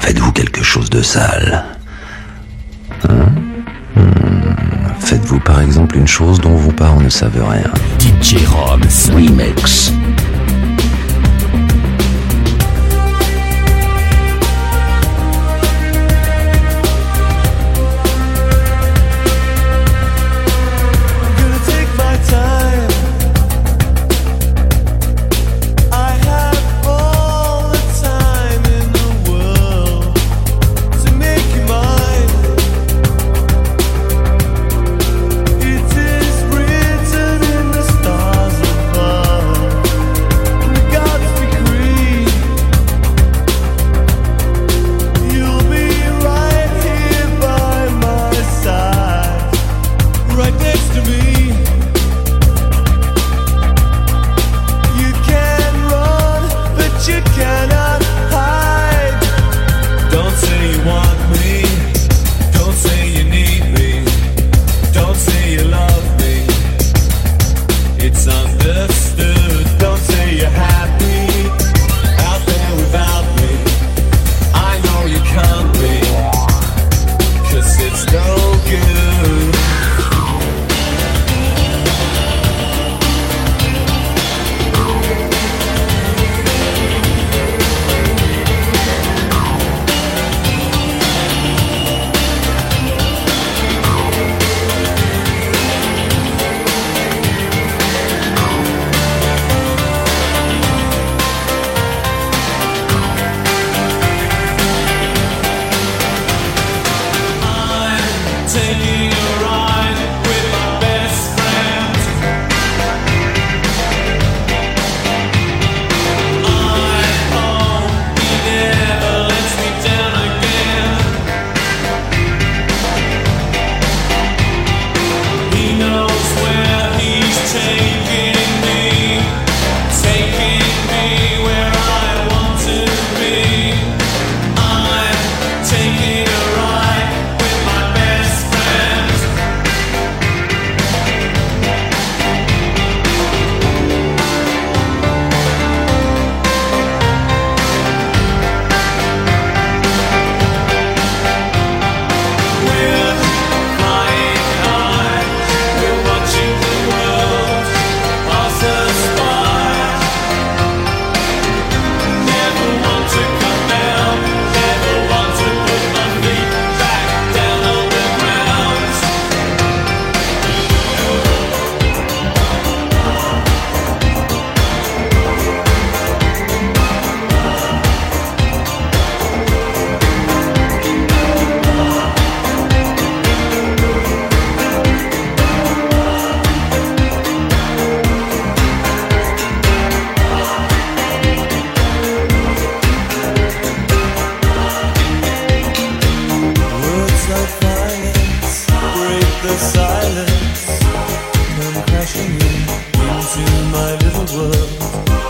Faites-vous quelque chose de sale. Hein? Hmm. Faites-vous par exemple une chose dont vos parents ne savent rien. DJ Rob's Remix.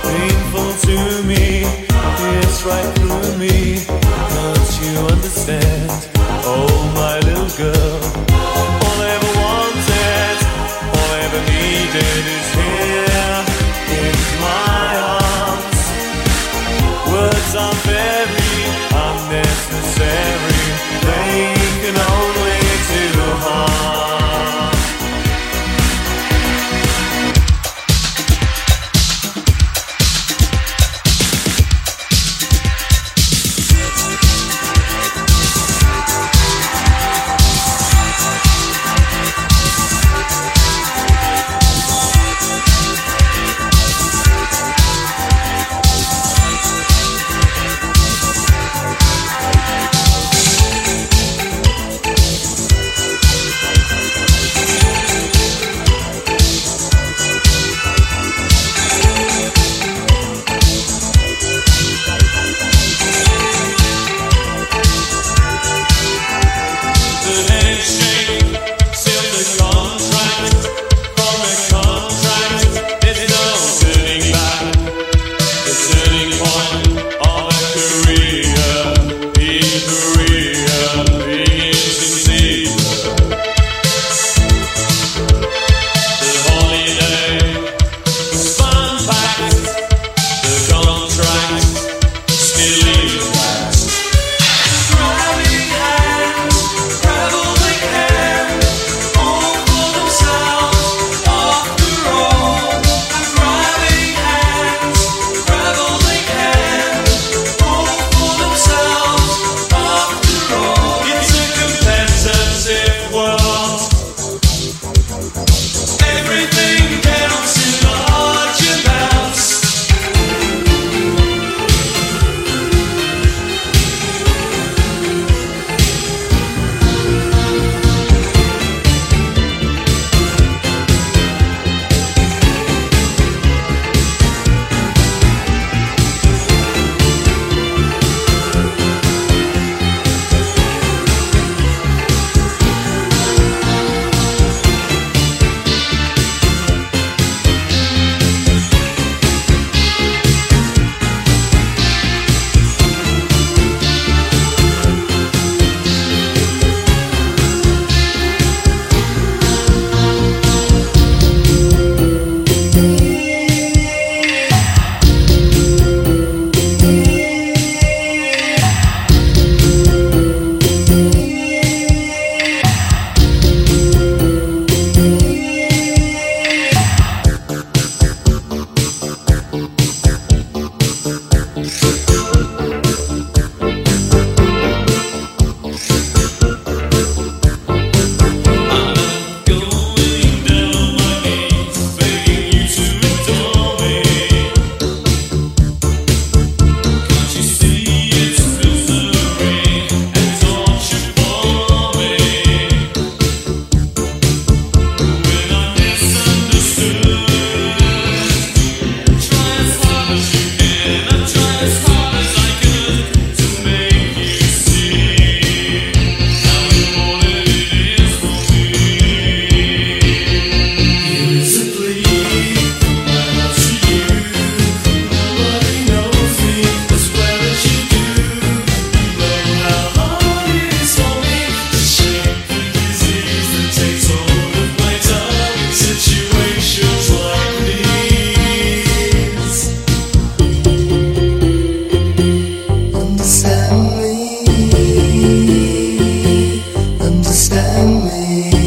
painful to me. It's right through me. Don't you understand? Oh, my little girl. All I ever wanted, all I ever needed 很美。